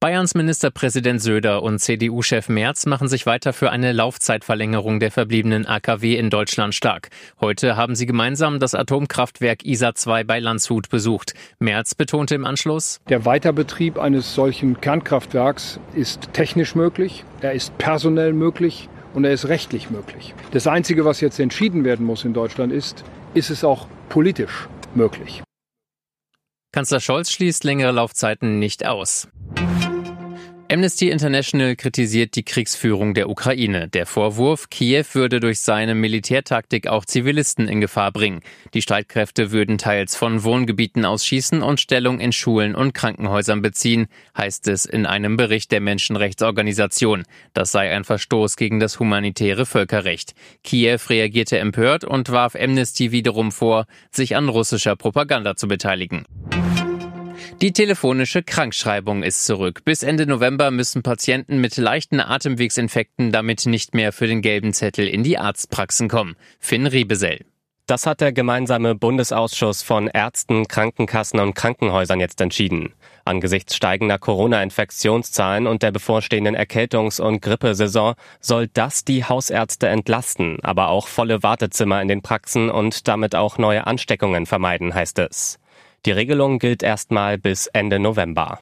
Bayerns Ministerpräsident Söder und CDU-Chef Merz machen sich weiter für eine Laufzeitverlängerung der verbliebenen AKW in Deutschland stark. Heute haben sie gemeinsam das Atomkraftwerk ISA 2 bei Landshut besucht. Merz betonte im Anschluss, Der Weiterbetrieb eines solchen Kernkraftwerks ist technisch möglich, er ist personell möglich und er ist rechtlich möglich. Das Einzige, was jetzt entschieden werden muss in Deutschland ist, ist es auch politisch möglich. Kanzler Scholz schließt längere Laufzeiten nicht aus. Amnesty International kritisiert die Kriegsführung der Ukraine. Der Vorwurf, Kiew würde durch seine Militärtaktik auch Zivilisten in Gefahr bringen. Die Streitkräfte würden teils von Wohngebieten ausschießen und Stellung in Schulen und Krankenhäusern beziehen, heißt es in einem Bericht der Menschenrechtsorganisation. Das sei ein Verstoß gegen das humanitäre Völkerrecht. Kiew reagierte empört und warf Amnesty wiederum vor, sich an russischer Propaganda zu beteiligen. Die telefonische Krankschreibung ist zurück. Bis Ende November müssen Patienten mit leichten Atemwegsinfekten damit nicht mehr für den gelben Zettel in die Arztpraxen kommen. Finn Riebesell. Das hat der gemeinsame Bundesausschuss von Ärzten, Krankenkassen und Krankenhäusern jetzt entschieden. Angesichts steigender Corona-Infektionszahlen und der bevorstehenden Erkältungs- und Grippesaison soll das die Hausärzte entlasten, aber auch volle Wartezimmer in den Praxen und damit auch neue Ansteckungen vermeiden, heißt es. Die Regelung gilt erstmal bis Ende November.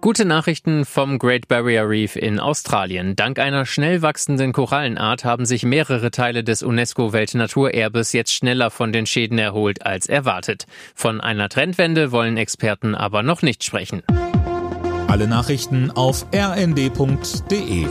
Gute Nachrichten vom Great Barrier Reef in Australien. Dank einer schnell wachsenden Korallenart haben sich mehrere Teile des UNESCO-Weltnaturerbes jetzt schneller von den Schäden erholt als erwartet. Von einer Trendwende wollen Experten aber noch nicht sprechen. Alle Nachrichten auf rnd.de